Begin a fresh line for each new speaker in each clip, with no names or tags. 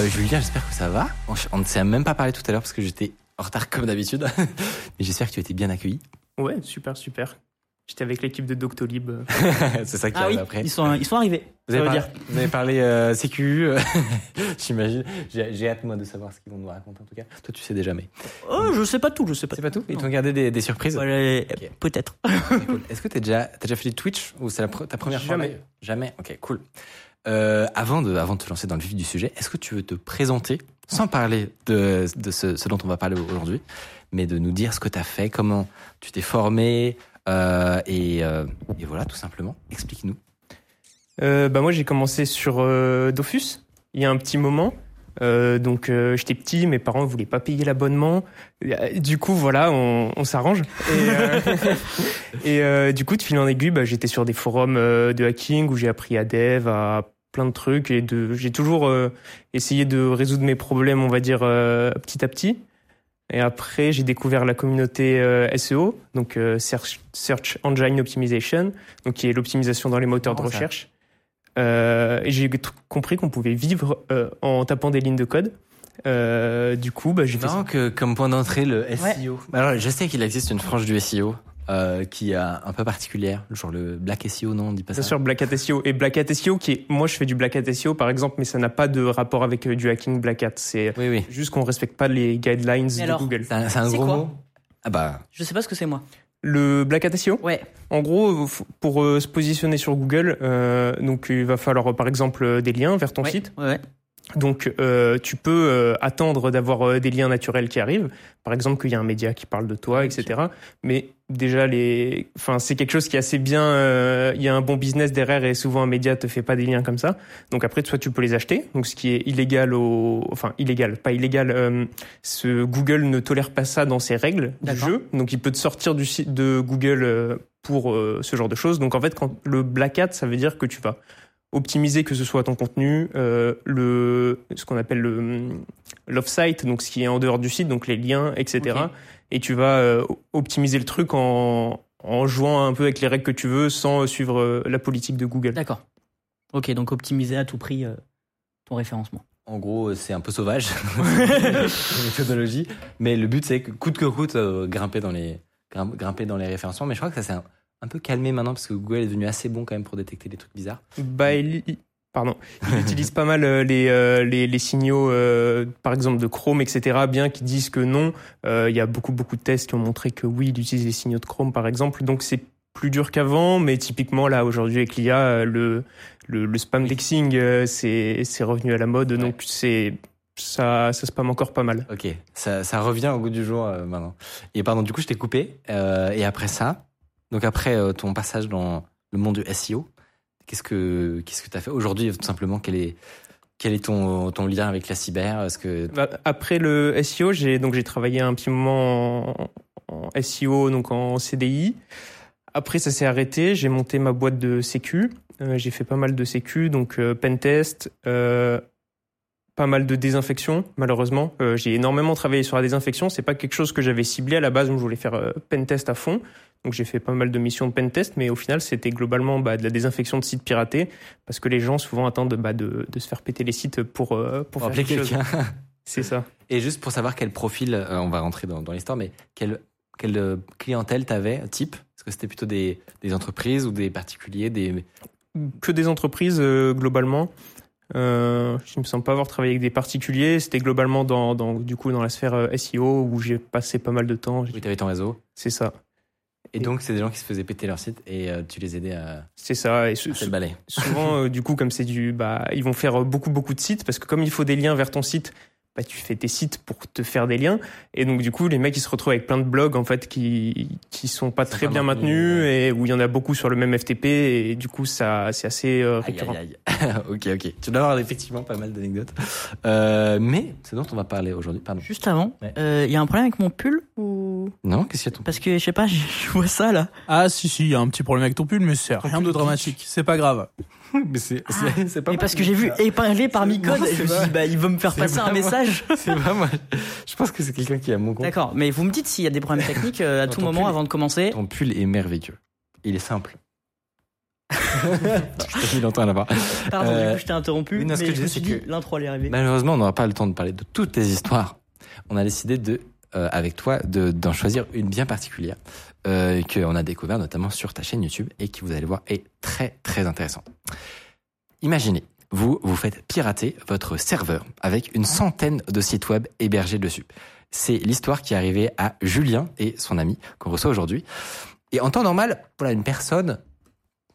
Euh, Julien, j'espère que ça va. On, ne s'est même pas parlé tout à l'heure parce que j'étais en retard comme d'habitude. Mais j'espère que tu as été bien accueilli.
Ouais, super, super. J'étais avec l'équipe de Doctolib.
C'est ça qui
Ah
arrive
oui,
après.
ils sont, ils sont arrivés.
Vous
ça
avez,
veut
par-
dire.
vous avez parlé euh, sécu, euh, j'imagine. J'ai j'ai hâte moi de savoir ce qu'ils vont nous raconter en tout cas. Toi tu sais déjà mais.
Oh, je sais pas tout, je sais pas.
C'est pas tout Ils t'ont gardé des, des surprises
Voilà,
Ok.
Peut-être.
Cool. Est-ce que t'as déjà, t'as déjà fait du Twitch ou c'est pre- ta première fois
Jamais.
Jamais. Ok, cool. Euh, avant, de, avant de te lancer dans le vif du sujet, est-ce que tu veux te présenter, sans parler de, de ce, ce dont on va parler aujourd'hui, mais de nous dire ce que tu as fait, comment tu t'es formé, euh, et, euh, et voilà, tout simplement. Explique-nous.
Euh, bah moi, j'ai commencé sur euh, Dofus il y a un petit moment. Euh, donc euh, j'étais petit, mes parents voulaient pas payer l'abonnement. Euh, Du coup, voilà, on, on s'arrange. Et, euh, et, euh, du coup, de fil en aiguille, bah, j'étais sur des forums de hacking où j'ai appris à dev, à plein de trucs et de, j'ai toujours essayé de résoudre mes problèmes, on va dire euh, petit à petit. Et après, j'ai découvert la communauté euh, SEO, donc euh, Search, Search Engine Optimization, donc qui est l'optimisation dans les moteurs de
Marrant, ça.
recherche. Euh, et j'ai compris qu'on pouvait vivre euh, en tapant des lignes de code. Euh, du coup, bah, j'ai
C'est
fait
marrant
ça.
que comme point d'entrée, le SEO. Alors, je sais qu'il existe une frange du SEO euh, qui est un peu particulière, genre le Black SEO, non On dit pas
Bien
ça
sûr, Black Hat SEO. Et Black Hat SEO, qui est, moi, je fais du Black Hat SEO, par exemple, mais ça n'a pas de rapport avec du hacking Black Hat. C'est
Oui, oui.
juste qu'on respecte pas les guidelines
Mais
de
alors
Google.
C'est un, gros
quoi
mot? Ah bah,
Je sais pas ce que c'est moi.
Le Black Hat SEO,
Ouais.
En gros, pour euh, se positionner sur Google, euh, donc il va falloir par exemple euh, des liens vers ton
ouais.
site.
Ouais.
Donc euh, tu peux euh, attendre d'avoir euh, des liens naturels qui arrivent, par exemple qu'il y a un média qui parle de toi, etc. Mais déjà les, enfin c'est quelque chose qui est assez bien. euh, Il y a un bon business derrière et souvent un média te fait pas des liens comme ça. Donc après soit tu peux les acheter, donc ce qui est illégal au, enfin illégal, pas illégal. euh, ce Google ne tolère pas ça dans ses règles du jeu, donc il peut te sortir du site de Google euh, pour euh, ce genre de choses. Donc en fait quand le black hat, ça veut dire que tu vas optimiser que ce soit ton contenu, euh, le ce qu'on appelle le l'off-site, donc ce qui est en dehors du site, donc les liens, etc. Et tu vas euh, optimiser le truc en en jouant un peu avec les règles que tu veux sans suivre euh, la politique de Google.
D'accord. Ok, donc optimiser à tout prix euh, ton référencement.
En gros, c'est un peu sauvage, la méthodologie. Mais le but, c'est que coûte que coûte, euh, grimper, dans les, grim- grimper dans les référencements. Mais je crois que ça s'est un, un peu calmé maintenant parce que Google est devenu assez bon quand même pour détecter des trucs bizarres.
Bah, il, pardon, il utilise pas mal euh, les, euh, les, les signaux, euh, par exemple de Chrome, etc. Bien qu'ils disent que non, Euh, il y a beaucoup beaucoup de tests qui ont montré que oui, il utilise les signaux de Chrome, par exemple. Donc c'est plus dur qu'avant, mais typiquement là aujourd'hui avec l'IA, le, le le spam dexing, euh, c'est c'est revenu à la mode, donc c'est ça ça spam encore pas mal.
Ok, ça, ça revient au goût du jour euh, maintenant. Et pardon, du coup, je t'ai coupé. euh, et après ça, donc après euh, ton passage dans le monde du SEO, qu'est-ce que qu'est-ce que t'as fait aujourd'hui Tout simplement, quel est quel est ton ton lien avec la cyber? Que
Bah, Après le SEO, j'ai donc j'ai travaillé un petit moment en, SEO, donc en CDI. Après, ça s'est arrêté. J'ai monté ma boîte de sécu. Euh, j'ai fait pas mal de sécu, donc euh, pentest, pas mal de désinfection. Malheureusement, Euh, j'ai énormément travaillé sur la désinfection. C'est pas quelque chose que j'avais ciblé à la base. où je voulais faire euh, pentest à fond. Donc j'ai fait pas mal de missions de pentest, mais au final, c'était globalement bah, de la désinfection de sites piratés, parce que les gens souvent attendent bah, de, de se faire péter les sites pour euh, pour
pour
faire quelque chose. C'est ça.
Et juste pour savoir quel profil, euh, on va rentrer dans, dans l'histoire, mais quelle, quelle euh, clientèle t'avais, type? Est-ce que c'était plutôt des, des entreprises ou des particuliers des...
que des entreprises euh, globalement. Euh, je ne me sens pas avoir travaillé avec des particuliers. C'était globalement dans, dans, du coup, dans la sphère euh, SEO où j'ai passé pas mal de temps.
Oui, t'avais ton réseau.
C'est ça.
Et donc, c'est des gens qui se faisaient péter leur site et euh, tu les aidais à,
C'est ça. Et souvent, euh, du coup, comme c'est du, bah, ils vont faire euh, beaucoup, beaucoup de sites parce que comme il faut des liens vers ton site, bah, tu fais tes sites pour te faire des liens. Et donc, du coup, les mecs, ils se retrouvent avec plein de blogs, en fait, qui, qui sont pas très
pas
bien
maintenu,
maintenus
ouais.
et où il y en a beaucoup sur le même FTP. Et du coup, ça, c'est assez euh, récurrent.
aïe, aïe. ok, ok. Tu dois avoir effectivement pas mal d'anecdotes. Euh, mais c'est dont on va parler aujourd'hui. Pardon.
Juste avant, il
Ouais.
y a un problème avec mon pull ou?
Non, qu'est-ce qu'il y a ton
parce que je sais pas, je je vois ça là.
Ah si si, il y a un petit problème avec ton pull, mais c'est rien de dramatique. C'est pas grave.
Mais c'est c'est pas
Mais parce que j'ai vu épinglé par Micode, je me suis dit bah il va me faire passer
pas
un message.
C'est pas moi. Je pense que c'est quelqu'un qui a mon compte.
D'accord, mais vous me dites s'il y a des problèmes techniques euh, à
Non,
tout moment
pull-
avant de commencer.
Ton pull est merveilleux. Il est simple. je t'ai mis longtemps là-bas.
Pardon,
Euh,
du coup je t'ai interrompu,
oui, non, ce
mais
que je
je me
disais,
suis
c'est
dit
que-
l'intro allait arriver.
Malheureusement, on n'aura pas le temps de parler de toutes tes histoires. On a décidé de, euh, avec toi, de- d'en choisir une bien particulière euh, qu'on a découvert notamment sur ta chaîne YouTube et qui, vous allez voir, est très très intéressante. Imaginez, vous vous faites pirater votre serveur avec une centaine de sites web hébergés dessus. C'est l'histoire qui est arrivée à Julien et son ami qu'on reçoit aujourd'hui. Et en temps normal, voilà, une personne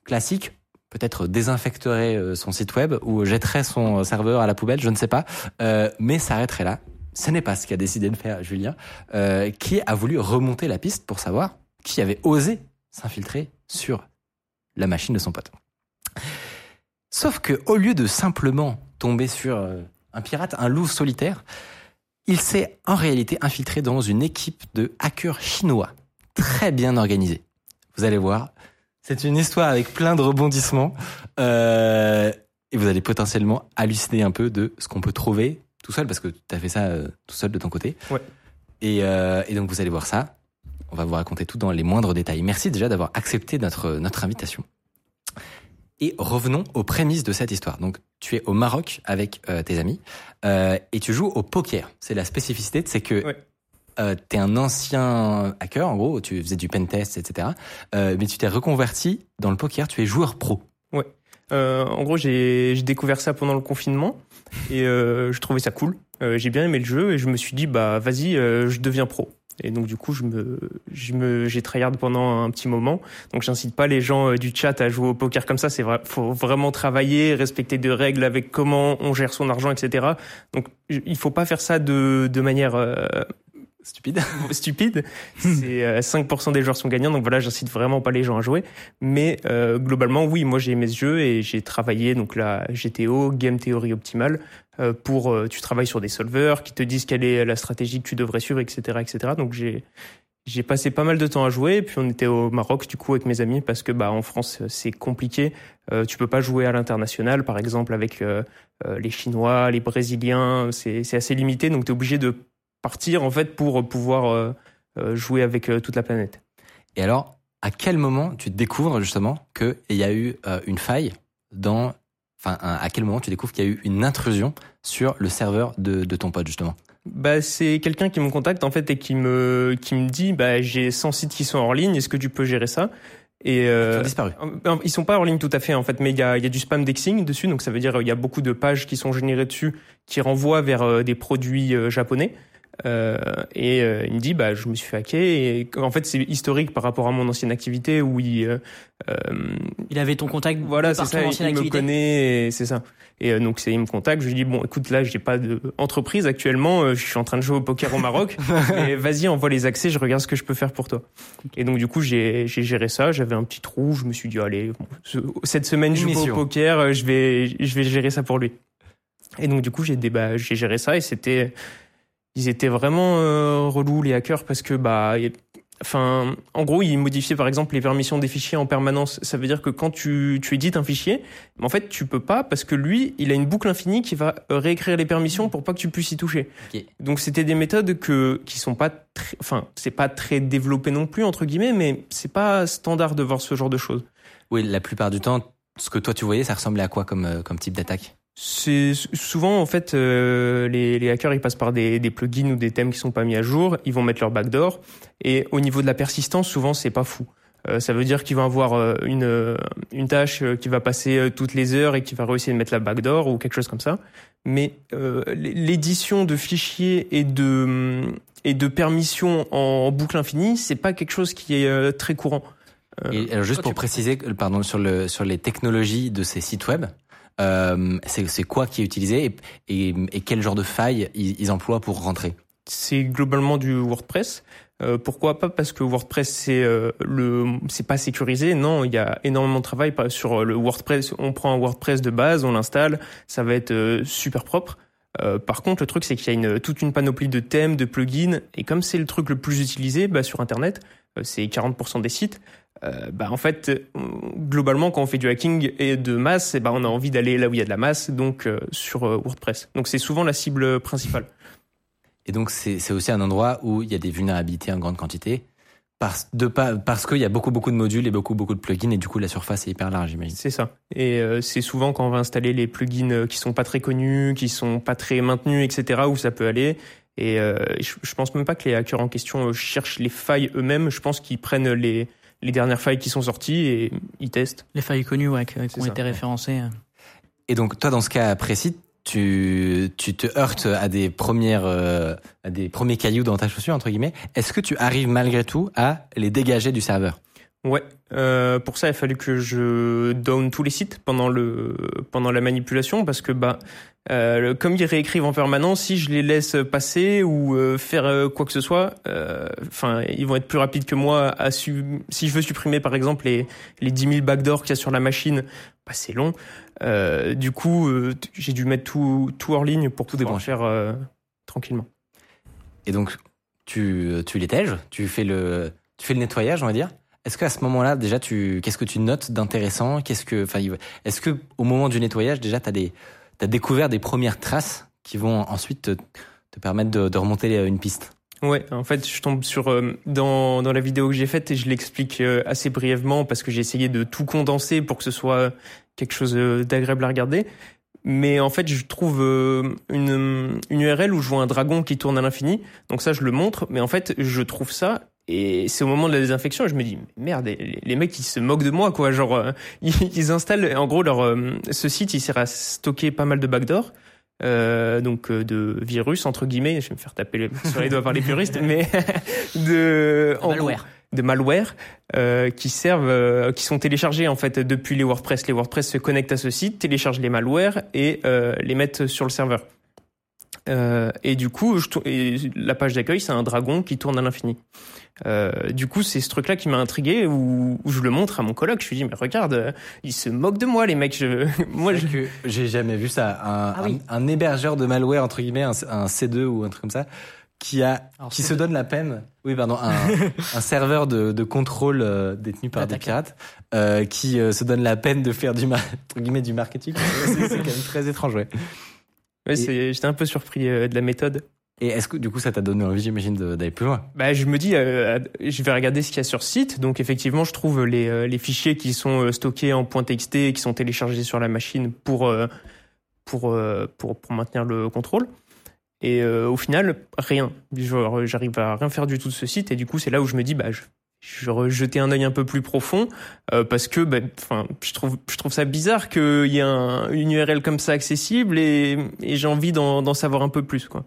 classique peut-être désinfecterait euh, son site web ou jetterait son serveur à la poubelle, je ne sais pas, euh, mais s'arrêterait là. Ce n'est pas ce qu'a décidé de faire Julien, euh, qui a voulu remonter la piste pour savoir qui avait osé s'infiltrer sur la machine de son pote. Sauf que au lieu de simplement tomber sur euh, un pirate, un loup solitaire, il s'est en réalité infiltré dans une équipe de hackers chinois très bien organisée. Vous allez voir, c'est une histoire avec plein de rebondissements euh, et vous allez potentiellement halluciner un peu de ce qu'on peut trouver tout seul parce que tu as fait ça euh, tout seul de ton côté.
Ouais.
Et, euh, et donc vous allez voir ça. On va vous raconter tout dans les moindres détails. Merci déjà d'avoir accepté notre, notre invitation. Et revenons aux prémices de cette histoire. Donc, tu es au Maroc avec euh, tes amis euh, et tu joues au poker. C'est la spécificité, c'est que
Ouais.
euh, tu es un ancien hacker, en gros, tu faisais du pentest, etc. Euh, mais tu t'es reconverti dans le poker, tu es joueur pro.
Euh, en gros, j'ai j'ai découvert ça pendant le confinement et euh, je trouvais ça cool. Euh, j'ai bien aimé le jeu et je me suis dit bah vas-y, euh, je deviens pro. Et donc du coup, je me, je me, j'ai tryhard pendant un petit moment. Donc j'incite pas les gens du chat à jouer au poker comme ça. C'est vrai, faut vraiment travailler, respecter des règles avec comment on gère son argent, etc. Donc il faut pas faire ça de, de manière euh,
Stupide.
stupide. C'est euh, 5% des joueurs sont gagnants, donc voilà, j'incite vraiment pas les gens à jouer. Mais euh, globalement, oui, moi j'ai aimé ce jeu et j'ai travaillé donc la GTO, Game Theory Optimal, euh, pour euh, tu travailles sur des solvers qui te disent quelle est la stratégie que tu devrais suivre, etc., etc. Donc j'ai j'ai passé pas mal de temps à jouer, puis on était au Maroc du coup avec mes amis parce que bah en France c'est compliqué. Euh, tu peux pas jouer à l'international, par exemple avec euh, euh, les Chinois, les Brésiliens, c'est c'est assez limité, donc tu es obligé de partir en fait pour pouvoir euh, euh, jouer avec euh, toute la planète.
Et alors, à quel moment tu découvres justement qu'il y a eu euh, une faille dans... Enfin, à quel moment tu découvres qu'il y a eu une intrusion sur le serveur de, de ton pote justement?
Bah, c'est quelqu'un qui me contacte en fait et qui me qui me dit bah j'ai 100 sites qui sont hors ligne, est-ce que tu peux gérer ça? Et euh,
ont disparu.
Euh, Ils sont pas hors ligne tout à fait en fait, mais il y a, il y a du spam dexing dessus, donc ça veut dire euh, il y a beaucoup de pages qui sont générées dessus qui renvoient vers euh, des produits euh, japonais. Euh, et euh, il me dit bah je me suis fait hacker. Et en fait c'est historique par rapport à mon ancienne activité où il euh, euh,
Il avait ton contact
voilà c'est ça il me
activité.
connaît et c'est ça. Et euh, donc c'est il me contacte. Je lui dis bon écoute là j'ai pas d'entreprise actuellement euh, je suis en train de jouer au poker au Maroc. Mais vas-y envoie les accès je regarde ce que je peux faire pour toi. Et donc du coup j'ai j'ai géré ça. J'avais un petit trou. Je me suis dit allez bon, ce- cette semaine je joue au poker je vais je vais gérer ça pour lui. Et donc du coup j'ai déba- j'ai géré ça et c'était ils étaient vraiment euh, relous les hackers parce que bah y- enfin en gros ils modifiaient par exemple les permissions des fichiers en permanence. Ça veut dire que quand tu tu édites un fichier en fait tu peux pas parce que lui il a une boucle infinie qui va euh, réécrire les permissions pour pas que tu puisses y toucher. Donc c'était des méthodes que qui sont pas très enfin c'est pas très développé non plus entre guillemets mais c'est pas standard de voir ce genre de choses.
Oui, la plupart du temps, ce que toi tu voyais, ça ressemblait à quoi comme, euh, comme type d'attaque?
C'est souvent en fait euh, les, les hackers ils passent par des, des plugins ou des thèmes qui sont pas mis à jour, ils vont mettre leur backdoor et au niveau de la persistance souvent c'est pas fou. Euh, ça veut dire qu'ils vont avoir euh, une euh, une tâche euh, qui va passer toutes les heures et qui va réussir de mettre la backdoor ou quelque chose comme ça. Mais euh, l'édition de fichiers et de et de permissions en boucle infinie, c'est pas quelque chose qui est euh, très courant. Euh,
Et alors juste pour préciser, pardon, sur le sur les technologies de ces sites web, Euh, c'est quoi qui est utilisé et, quel genre de failles ils, emploient pour rentrer
c'est globalement du WordPress. Euh, pourquoi pas? Parce que WordPress c'est euh, le c'est pas sécurisé. Non, il y a énormément de travail sur le WordPress. On prend un WordPress de base, on l'installe, ça va être super propre. Par contre, le truc c'est qu'il y a une, toute une panoplie de thèmes, de plugins, et comme c'est le truc le plus utilisé bah, sur Internet, c'est 40% des sites. Euh, bah en fait, globalement, quand on fait du hacking et de masse, eh ben, on a envie d'aller là où il y a de la masse, donc euh, sur euh, WordPress. Donc c'est souvent la cible principale.
Et donc c'est aussi un endroit où il y a des vulnérabilités en grande quantité parce de pas parce qu'il y a beaucoup beaucoup de modules et beaucoup beaucoup de plugins et du coup la surface est hyper large j'imagine.
C'est ça. Et c'est souvent quand on va installer les plugins qui sont pas très connus, qui sont pas très maintenus, etc., où ça peut aller. Et je, je pense même pas que les hackers en question cherchent les failles eux-mêmes. Je pense qu'ils prennent les, les dernières failles qui sont sorties et ils testent.
Les failles connues, ouais, qui, ont
ça.
été référencées. euh.
Et donc toi dans ce cas précis tu tu te heurtes à des premières euh, à des premiers cailloux dans ta chaussure entre guillemets. Est-ce que tu arrives malgré tout à les dégager du serveur?
Ouais. Euh, pour ça, il a fallu que je down tous les sites pendant le pendant la manipulation parce que bah euh, comme ils réécrivent en permanence, si je les laisse passer ou euh, faire euh, quoi que ce soit, euh, enfin ils vont être plus rapides que moi. À su- si je veux supprimer par exemple les les 10 000 backdoors qu'il y a sur la machine, bah, c'est long. Euh, du coup, j'ai dû mettre tout tout hors ligne pour
Tout débrancher.
euh, tranquillement.
Et donc tu tu les tèges, tu fais le tu fais le nettoyage on va dire? Est-ce qu'à ce moment-là déjà tu qu'est-ce que tu notes d'intéressant? Qu'est-ce que enfin est-ce que au moment du nettoyage déjà t'as des t'as découvert des premières traces qui vont ensuite te, te permettre de, de remonter une piste?
Ouais, en fait, je tombe sur euh, dans dans la vidéo que j'ai faite et je l'explique euh, assez brièvement parce que j'ai essayé de tout condenser pour que ce soit quelque chose euh, d'agréable à regarder. Mais en fait, je trouve euh, une une URL où je vois un dragon qui tourne à l'infini. Donc ça, je le montre. Mais en fait, je trouve ça et c'est au moment de la désinfection, je me dis merde, les, les mecs ils se moquent de moi quoi. Genre euh, ils, ils installent en gros leur euh, ce site il sert à stocker pas mal de backdoors. Euh, donc euh, de virus entre guillemets, je vais me faire taper les- sur les doigts par les puristes, mais de en gros,
Malware.
de malware qui servent, qui sont téléchargés en fait depuis les WordPress. Les WordPress se connectent à ce site, téléchargent les malwares et les mettent sur le serveur. Et du coup, je, tou- et la page d'accueil, c'est un dragon qui tourne à l'infini. Euh, du coup, c'est ce truc-là qui m'a intrigué, où, où je le montre à mon coloc. Je lui dis, mais regarde, euh, ils se moquent de moi, les mecs. Je, moi, je,
que j'ai jamais vu ça. Un,
Ah oui.
un, un hébergeur de malware entre guillemets, un, un C2 ou un truc comme ça, qui a
Alors,
qui se donne la peine. Oui, pardon, un, un serveur de, de contrôle euh, détenu par des
D'attaquer.
pirates, euh, qui euh, se donne la peine de faire du ma- entre guillemets du marketing. C'est quand même très étrange, ouais.
ouais, c'est- j'étais un peu surpris euh, de la méthode.
Et est-ce que du coup ça t'a donné envie, j'imagine, d'aller plus loin
Bah, je me dis, euh, je vais regarder ce qu'il y a sur site. Donc, effectivement, je trouve les, euh, fichiers qui sont euh, stockés en .txt et qui sont téléchargés sur la machine pour, pour, pour, maintenir le contrôle. Et au final, rien. J'arrive à rien faire du tout de ce site. Et du coup, c'est là où je me dis, bah, je, je jeter un œil un peu plus profond parce que, bah, je trouve, je trouve ça bizarre qu'il y ait un, une URL comme ça accessible et, j'ai envie d'en d'en savoir un peu plus, quoi.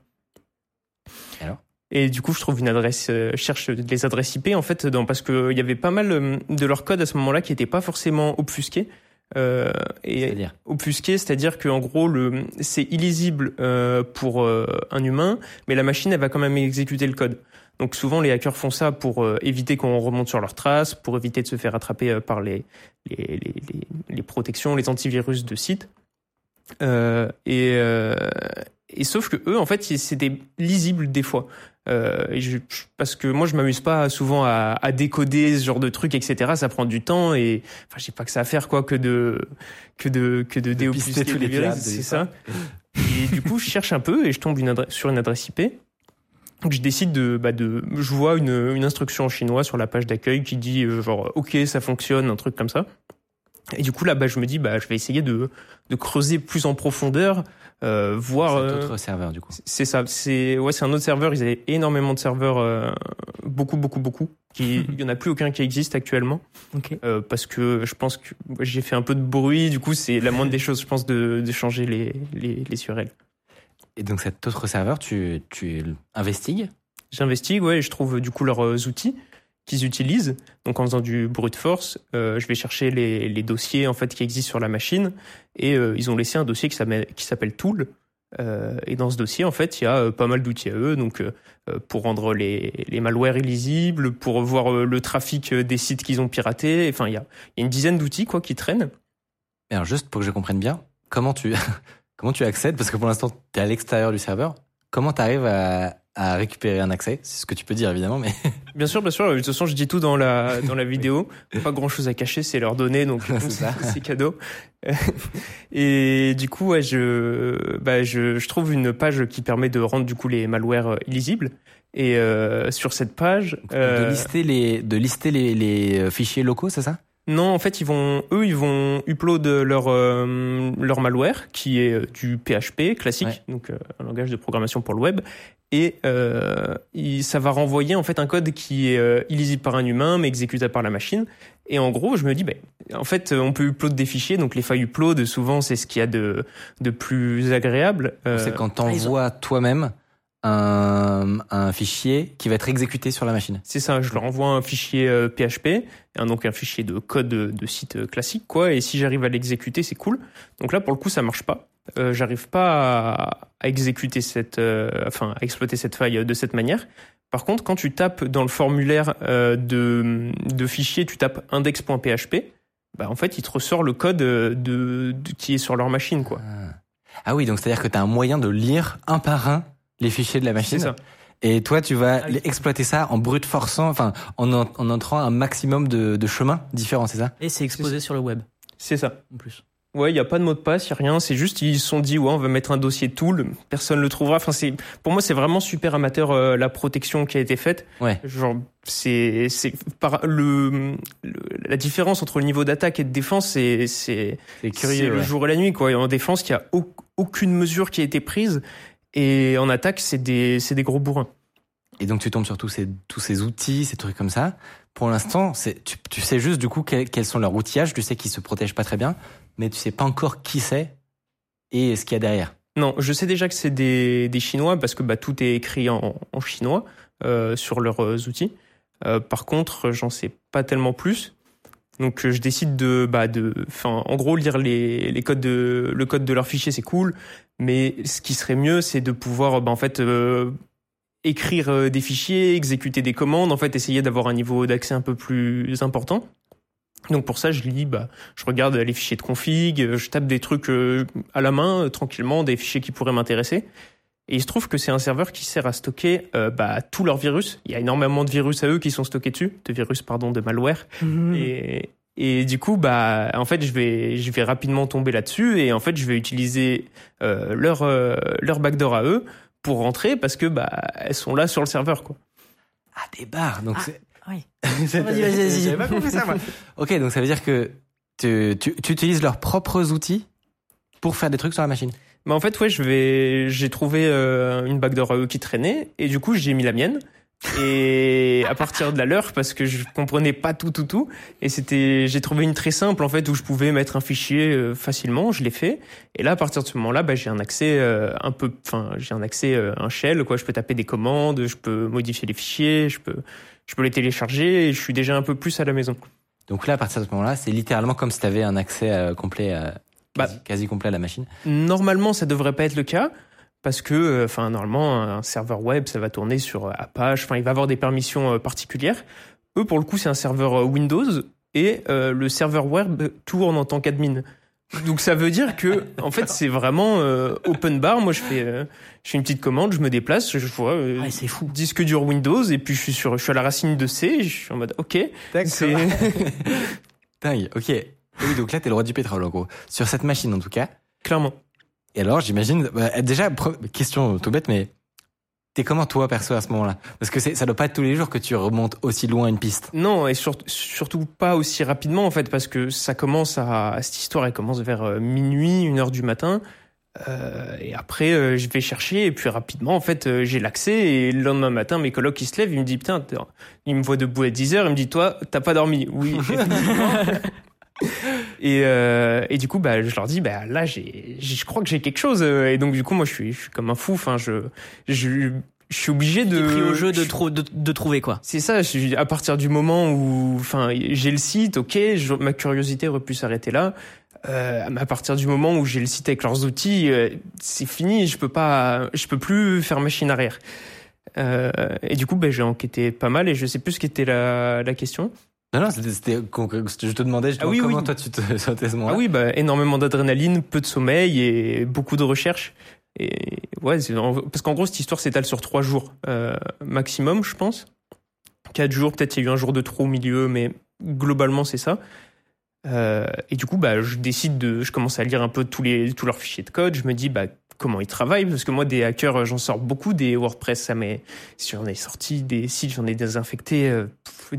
Et du coup, je trouve une adresse, euh, je cherche les adresses IP en fait, dans, parce que il y avait pas mal euh, de leur code à ce moment-là qui n'était pas forcément obfusqué. Euh, et
C'est-à-dire
obfusqué, c'est-à-dire qu'en gros, le, c'est illisible euh, pour euh, un humain, mais la machine, elle va quand même exécuter le code. Donc souvent, les hackers font ça pour euh, éviter qu'on remonte sur leurs traces, pour éviter de se faire attraper euh, par les, les, les, les, les protections, les antivirus de sites. Euh, et, euh, et sauf que eux, en fait, c'était lisible des fois. Euh, et je, parce que moi, je m'amuse pas souvent à, à décoder ce genre de trucs, etc. Ça prend du temps et enfin, j'ai pas que ça à faire quoi que de que de que de,
pister tous les
virus,
de
c'est ça. Et du coup, je cherche un peu et je tombe une adresse, sur une adresse IP. Donc je décide de, bah de, je vois une, une instruction en chinois sur la page d'accueil qui dit euh, genre OK ça fonctionne, un truc comme ça. Et du coup là, bah je me dis bah je vais essayer de, de creuser plus en profondeur, euh, voir.
C'est
euh,
autre serveur du coup.
c'est ça, c'est ouais, c'est un autre serveur. Ils avaient énormément de serveurs, euh, beaucoup, beaucoup, beaucoup. Il y en a plus aucun qui existe actuellement
Ok.
euh, parce que je pense que j'ai fait un peu de bruit. Du coup, c'est la moindre des choses, je pense, de, de changer les, les, les URL.
Et donc cet autre serveur, tu tu investigues?
J'investigue, ouais, et je trouve du coup leurs outils qu'ils utilisent. Donc en faisant du brute force, euh, je vais chercher les, dossiers en fait qui existent sur la machine et euh, ils ont laissé un dossier qui s'appelle Tool. Euh, et dans ce dossier, en fait, il y a pas mal d'outils à eux, donc pour rendre les, les malwares illisibles, pour voir le trafic des sites qu'ils ont piratés. Enfin, il y a, y a une dizaine d'outils quoi qui traînent.
Alors juste pour que je comprenne bien, comment tu comment tu accèdes? Parce que pour l'instant tu es à l'extérieur du serveur. Comment tu arrives à, à récupérer un accès C'est ce que tu peux dire évidemment, mais
Bien sûr, bien sûr. De toute façon, je dis tout dans la dans la vidéo. Pas grand chose à cacher, c'est leurs données, donc
C'est
cadeau. Et du coup, ouais, je bah je, je trouve une page qui permet de rendre du coup les malwares euh, illisibles. Et euh, sur cette page,
de
euh,
lister les de lister les, les euh, fichiers locaux, c'est ça?
Non, en fait, ils vont, eux, ils vont upload leur euh, leur malware qui est euh, du PHP classique,
Ouais.
donc euh, un langage de programmation pour le web, et euh, il- ça va renvoyer en fait un code qui est euh, illisible par un humain mais exécutable par la machine. Et en gros, je me dis, ben, en fait, on peut upload des fichiers, donc les feuilles upload, souvent, c'est ce qu'il y a de de plus agréable. Euh,
C'est quand
ils ont-
t'envoies toi-même un, un fichier qui va être exécuté sur la machine.
C'est ça, je leur envoie un fichier euh, PHP, un, donc un fichier de code de, de site euh, classique, quoi, et si j'arrive à l'exécuter, c'est cool. Donc là, pour le coup, ça marche pas. Euh, j'arrive pas à, à exécuter cette, euh, enfin, à exploiter cette faille de cette manière. Par contre, quand tu tapes dans le formulaire euh, de, de fichier, tu tapes index.php, bah, en fait, il te ressort le code euh, de, de- qui est sur leur machine, quoi.
Ah, Ah oui, donc c'est-à-dire que tu as un moyen de lire un par un les fichiers de la machine.
C'est ça.
Et toi, tu vas
Ah oui.
exploiter ça en brute forçant, enfin, en, en, en entrant un maximum de, de chemins différents, c'est ça?
Et c'est exposé sur le web,
C'est ça.
en plus.
Ouais, il y a pas de mot de passe, il y a rien. C'est juste ils se sont dit ouais, on va mettre un dossier tool, personne le trouvera. Enfin, c'est pour moi c'est vraiment super amateur euh, la protection qui a été faite.
Ouais.
Genre c'est c'est par le, le- la différence entre le niveau d'attaque et de défense, c'est c'est
C'est
c'est
curieux.
le jour et la nuit quoi. Et en défense, il y a au- aucune mesure qui a été prise et en attaque, c'est des des gros bourrins.
Et donc tu tombes sur tous ces, tous ces outils, ces trucs comme ça. Pour l'instant, tu, tu sais juste du coup quel- quels sont leurs outillages, tu sais qu'ils se protègent pas très bien, mais tu sais pas encore qui c'est et ce qu'il y a derrière.
Non, je sais déjà que c'est des, des Chinois parce que bah, tout est écrit en, en chinois euh, sur leurs outils. Euh, par contre, j'en sais pas tellement plus. Donc euh, je décide de, bah, de, enfin, en gros, lire les, les codes de, le code de leur fichier, c'est cool. Mais ce qui serait mieux, c'est de pouvoir, bah, en fait, euh, écrire euh, des fichiers, exécuter des commandes, en fait, essayer d'avoir un niveau d'accès un peu plus important. Donc pour ça, je lis, bah, je regarde les fichiers de config, je tape des trucs euh, à la main, tranquillement, des fichiers qui pourraient m'intéresser. Et il se trouve que c'est un serveur qui sert à stocker euh, bah, tous leurs virus. Il y a énormément de virus à eux qui sont stockés dessus, de virus pardon, de malware. Et, et du coup, bah, en fait, je vais, je vais rapidement tomber là-dessus et en fait, je vais utiliser euh, leur, euh, leur backdoor à eux pour rentrer parce que bah, elles sont là sur le serveur, quoi.
Ah, des barres. Donc
Ah,
c'est.
oui.
Vas-y,
vas-y, vas-y.
J'avais pas compris ça, moi. ok, donc ça veut dire que tu, tu, tu utilises leurs propres outils pour faire des trucs sur la machine.
Bah en fait ouais je vais j'ai trouvé euh, une à eux qui traînait et du coup j'ai mis la mienne. Et à partir de la leur parce que je comprenais pas tout tout tout. Et c'était j'ai trouvé une très simple en fait où je pouvais mettre un fichier euh, facilement. Je l'ai fait. Et là à partir de ce moment-là bah, j'ai un accès euh, un peu enfin j'ai un accès euh, un shell quoi. Je peux taper des commandes je peux modifier les fichiers je peux je peux les télécharger et je suis déjà un peu plus à la maison.
Donc là, à partir de ce moment-là, c'est littéralement comme si tu avais un accès euh, complet,
Bah.
quasi, quasi complet à la machine.
Normalement, ça devrait pas être le cas parce que, euh, enfin, normalement, un serveur web, ça va tourner sur Apache. Enfin, il va avoir des permissions euh, particulières. Eux, pour le coup, c'est un serveur euh, Windows et euh, le serveur web tourne en tant qu'admin. Donc ça veut dire que, en fait, c'est vraiment euh, open bar. Moi, je fais, euh, je fais une petite commande, je me déplace, je vois euh,
Ouais, c'est fou.
disque dur Windows et puis je suis sur, je suis à la racine de C. Je suis en mode, ok, c'est
Dingue, ok. Oui, donc là, t'es le roi du pétrole, en gros. Sur cette machine, en tout cas.
clairement.
Et alors, j'imagine, bah, déjà, question tout bête, mais t'es comment toi, perso, à ce moment-là? Parce que ça doit pas être tous les jours que tu remontes aussi loin une piste.
Non, et sur- surtout pas aussi rapidement en fait, parce que ça commence à cette histoire, elle commence vers euh, minuit, une heure du matin. Euh, et après, euh, je vais chercher et puis rapidement, en fait, euh, j'ai l'accès. Et le lendemain matin, mes colocs ils se lèvent, ils me disent putain, il me voit debout à 10 heures, il me dit toi, t'as pas dormi Oui. et, euh, et du coup, bah, je leur dis bah là, j'ai, je crois que j'ai quelque chose. Et donc du coup, moi, je suis, je suis comme un fou. Enfin, je, je je suis obligé de.
Pris au jeu de, trou- de, de trouver quoi.
C'est ça, je à partir du moment où, enfin, j'ai le site, ok, je- ma curiosité aurait pu s'arrêter là. Euh, mais à partir du moment où j'ai le site avec leurs outils, euh, c'est fini, je peux pas, je peux plus faire machine arrière. Euh, et du coup, ben, j'ai enquêté pas mal et je sais plus ce qu'était la, la question.
Non, non, c'était, je te demandais justement
Ah oui,
comment
oui.
toi tu te sentais ce moment-là.
Ah oui, bah, énormément d'adrénaline, peu de sommeil et beaucoup de recherche. Et ouais, parce qu'en gros, cette histoire s'étale sur trois jours euh, maximum, je pense. Quatre jours, peut-être il y a eu un jour de trop au milieu, mais globalement, c'est ça. Euh, et du coup, bah, je décide de, je commence à lire un peu tous les, tous leurs fichiers de code. Je me dis, bah, comment ils travaillent, parce que moi, des hackers, j'en sors beaucoup, des WordPress, ça m'est, j'en ai sorti des sites, j'en ai désinfecté, euh,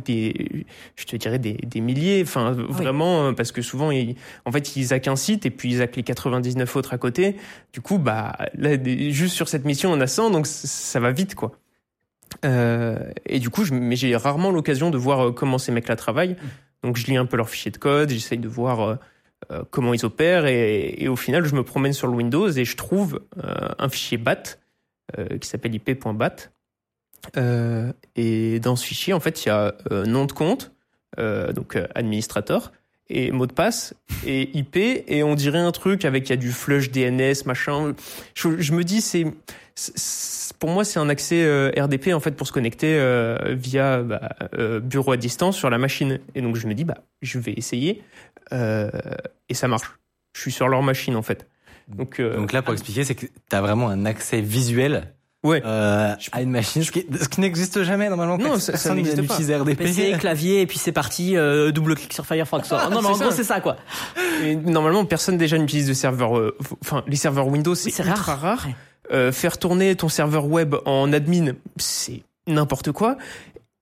des, je te dirais des, des milliers, enfin, vraiment, euh, parce que souvent, ils, en fait, ils hackent un site et puis ils hackent les 99 autres à côté. Du coup, bah, là, juste sur cette mission, on a 100, donc ça va vite, quoi. Euh, et du coup, je, mais j'ai rarement l'occasion de voir euh, comment ces mecs-là travaillent. Donc, je lis un peu leurs fichiers de code, j'essaye de voir euh, euh, comment ils opèrent, et, au final, je me promène sur le Windows et je trouve euh, un fichier BAT qui s'appelle ip.bat. Et dans ce fichier, en fait, il y a nom de compte, donc administrateur, et mot de passe, et IP, et on dirait un truc avec il y a du flush DNS, machin. Je, me dis, c'est- pour moi, c'est un accès euh, RDP en fait pour se connecter euh, via bah, euh, bureau à distance sur la machine. Et donc je me dis, bah, je vais essayer, euh, et ça marche. Je suis sur leur machine en fait. Donc, euh,
Donc là, pour expliquer, c'est que tu as vraiment un accès visuel
ouais.
euh, à une machine, ce qui, n'existe jamais normalement.
Non,
Personne
ça- ça n'existe pas.
n'utilise RDP.
PC, clavier, et puis c'est parti, euh, double clic sur Firefox. non, non,
c'est
en
ça.
gros, c'est ça, quoi.
Et normalement, personne déjà n'utilise de serveur. euh, Enfin, les serveurs Windows, c'est
Oui,
ultra
rare.
rare.
Ouais.
Euh, faire tourner ton serveur web en admin, c'est n'importe quoi.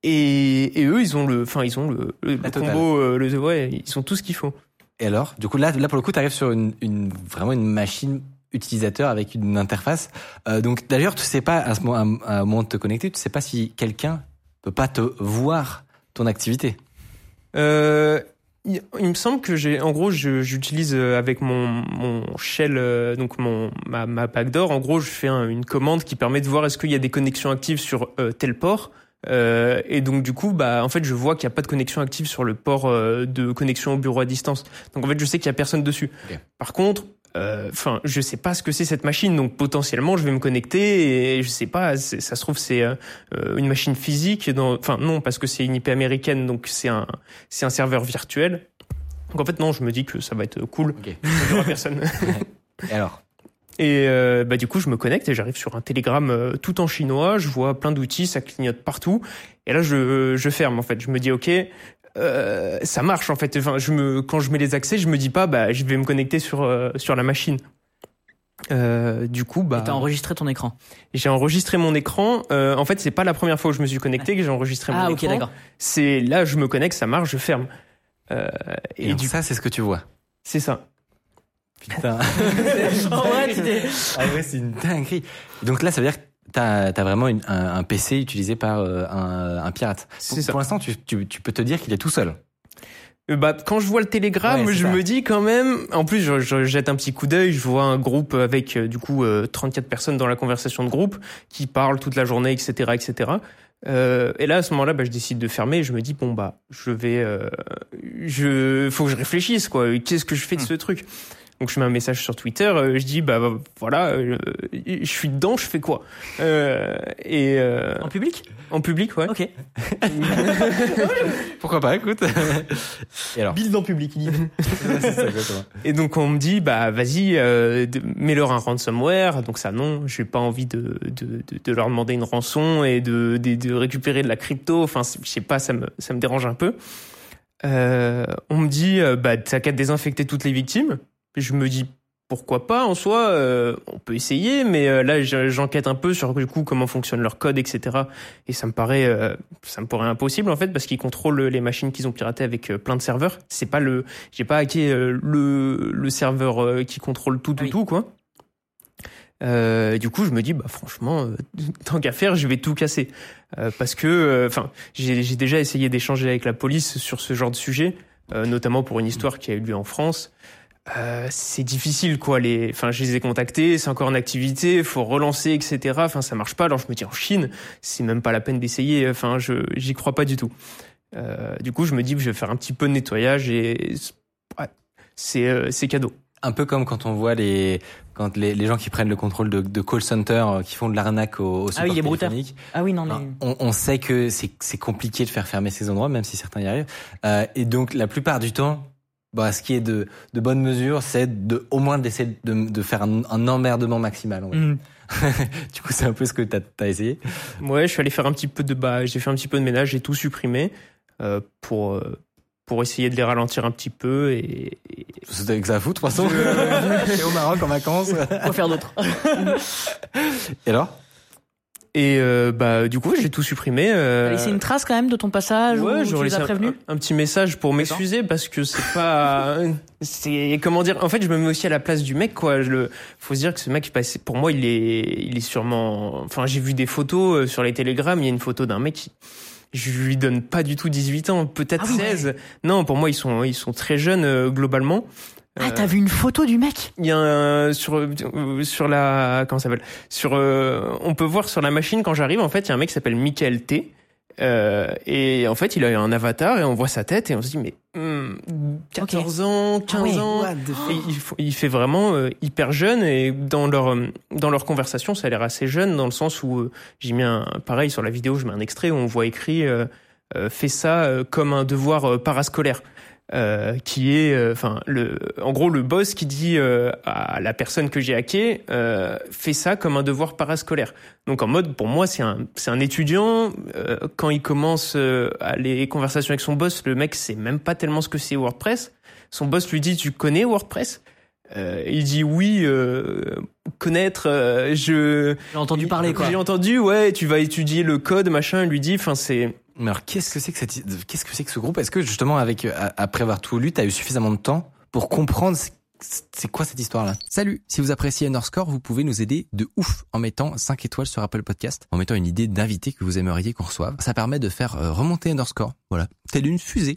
Et, et eux, ils ont le, enfin, ils ont le, le, le combo, euh, le, ouais, ils ont tout ce qu'il faut.
Et alors, du coup, là, là pour le coup, tu arrives sur une, une, vraiment une machine utilisateur avec une interface. Euh, donc, d'ailleurs, tu sais pas, à ce moment, à, moment de te connecter, tu sais pas si quelqu'un peut pas te voir ton activité.
Euh, il, il me semble que j'ai, en gros, je- j'utilise euh, avec mon, mon shell, euh, donc mon ma, ma backdoor. En gros, je fais un- une commande qui permet de voir est-ce qu'il y a des connexions actives sur euh, tel port. Euh, et donc du coup, bah en fait, je vois qu'il n'y a pas de connexion active sur le port euh, de connexion au bureau à distance. Donc en fait, je sais qu'il y a personne dessus. Par contre, euh, enfin, je sais pas ce que c'est cette machine, donc potentiellement, je vais me connecter et je sais pas. Ça se trouve, c'est euh, euh, une machine physique. Enfin non, parce que c'est une IP américaine, donc c'est un c'est un serveur virtuel. Donc en fait non, je me dis que ça va être cool. Personne.
Et alors?
Et euh, bah du coup, je me connecte et j'arrive sur un télégramme euh, tout en chinois. Je vois plein d'outils, ça clignote partout. Et là, je, je ferme en fait. Je me dis ok, euh, ça marche en fait. Enfin, je me quand je mets les accès, je me dis pas bah je vais me connecter sur euh, sur la machine. Euh, du coup, bah
T'as enregistré ton écran.
j'ai enregistré mon écran. Euh, en fait, c'est pas la première fois où je me suis connecté que j'ai enregistré mon
Ah, ok,
écran.
d'accord.
C'est là, je me connecte, ça marche, je ferme. Euh,
Et,
et du
ça, c'est ce que tu vois.
c'est ça.
Putain.
En vrai, tu t'es-
ah ouais, c'est une dinguerie. Donc là, ça veut dire que t'as as vraiment une- un, un PC utilisé par euh, un, un pirate. Pour, l'instant, tu, tu, tu peux te dire qu'il est tout seul.
Euh, Bah, quand je vois le télégramme,
Ouais,
je
ça.
me dis quand même. En plus, je, je jette un petit coup d'œil. Je vois un groupe avec euh, du coup euh, 34 personnes dans la conversation de groupe qui parlent toute la journée, etc., etc. Euh, et là, à ce moment-là, bah, je décide de fermer. Je me dis bon bah, je vais, euh, je, faut que je réfléchisse quoi. Qu'est-ce que je fais de ce truc? Donc je mets un message sur Twitter. euh, je dis bah voilà, euh, je suis dedans. Je fais quoi? Euh, Et euh,
En public?
en public, ouais.
Ok.
Pourquoi pas, écoute. Et alors?
Build en public, il
ça, exactement.
Et donc on me dit bah vas-y euh, mets-leur un ransomware donc ça non j'ai pas envie de, de, de, de leur demander une rançon et de, de, de récupérer de la crypto enfin je sais pas ça me ça me dérange un peu euh, on me dit bah t'as qu'à désinfecter toutes les victimes je me dis pourquoi pas en soi euh, on peut essayer mais euh, là je- j'enquête un peu sur du coup comment fonctionne leur code etc et ça me paraît euh, ça me paraît impossible en fait parce qu'ils contrôlent les machines qu'ils ont piratées avec euh, plein de serveurs c'est pas le j'ai pas hacké euh, le le serveur euh, qui contrôle tout tout
oui.
tout quoi euh, du coup, je me dis, bah franchement, euh, tant qu'à faire, je vais tout casser, Euh, parce que, enfin, j'ai j'ai déjà essayé d'échanger avec la police sur ce genre de sujet, euh, notamment pour une histoire qui a eu lieu en France. Euh, c'est difficile quoi. Les, enfin, je les ai contactés, c'est encore en activité, faut relancer, etc. Enfin, ça marche pas. Alors je me dis en Chine, c'est même pas la peine d'essayer. Enfin, je j'y crois pas du tout. Euh, du coup, je me dis que je vais faire un petit peu de nettoyage et ouais, c'est euh, c'est cadeau.
Un peu comme quand on voit les quand les, les gens qui prennent le contrôle de, de call center, euh, qui font de l'arnaque au, au
Ah oui,
téléphonique.
Ah oui, non, mais.
On, on sait que c'est c'est compliqué de faire fermer ces endroits, même si certains y arrivent. Euh, et donc la plupart du temps, bah, ce qui est de, de bonne mesure, c'est de au moins d'essayer de, de faire un, un emmerdement maximal. va dire.
Mhm.
du coup, c'est un peu ce que t'as as essayé.
Ouais, je suis allé faire un petit peu de bah, j'ai fait un petit peu de ménage, j'ai tout supprimé euh, pour euh, pour essayer de les ralentir un petit peu et, et-
C'était que ça à foutre, de toute façon. Au Maroc en vacances.
Quoi faire d'autre
Et alors?
Et euh, bah du coup j'ai tout supprimé. Euh,
T'as laissé une trace quand même de ton passage
Ouais,
ou tu
j'aurais
les as
un-
prévenus
un, un petit message pour m'excuser parce que c'est pas, c'est comment dire. En fait, je me mets aussi à la place du mec, quoi. Je le, faut se dire que ce mec, bah, c'est- pour moi, il est, il est sûrement. Enfin, j'ai vu des photos euh, sur les télégrammes. Il y a une photo d'un mec. qui- Je lui donne pas du tout 18 ans, peut-être
Ah oui,
16. Non, pour moi, ils sont, ils sont très jeunes euh, globalement.
Ah, t'as vu une photo du mec?
Il y a un, sur euh, sur la comment ça s'appelle? Sur euh, on peut voir sur la machine quand j'arrive en fait il y a un mec qui s'appelle Michael T. Euh, et en fait il a un avatar et on voit sa tête et on se dit mais hmm, 14 ans 15
Ah
ans. et il, fait vraiment euh, hyper jeune et dans leur euh, dans leur conversation ça a l'air assez jeune dans le sens où euh, j'ai mis un pareil sur la vidéo je mets un extrait où on voit écrit euh, euh, fais ça euh, comme un devoir euh, parascolaire euh, qui est, euh, enfin, le, en gros, le boss qui dit euh, à la personne que j'ai hacké, euh, fais ça comme un devoir parascolaire. Donc en mode, pour moi, c'est un, c'est un étudiant. euh, quand il commence à les conversations avec son boss, le mec sait même pas tellement ce que c'est WordPress. Son boss lui dit, tu connais WordPress? Euh, Il dit oui, euh, connaître. euh, je
J'ai entendu parler quoi.
J'ai entendu, ouais, tu vas étudier le code, machin. Il lui dit, enfin, c'est
Mais alors, qu'est-ce que c'est que cette, qu'est-ce que c'est que ce groupe? Est-ce que justement, avec, euh, après avoir tout lu, t'as eu suffisamment de temps pour comprendre c'est- c'est quoi cette histoire-là? Salut Si vous appréciez Underscore, vous pouvez nous aider de ouf en mettant 5 étoiles sur Apple Podcast, en mettant une idée d'invité que vous aimeriez qu'on reçoive. Ça permet de faire euh, remonter Underscore. Voilà. Telle une fusée.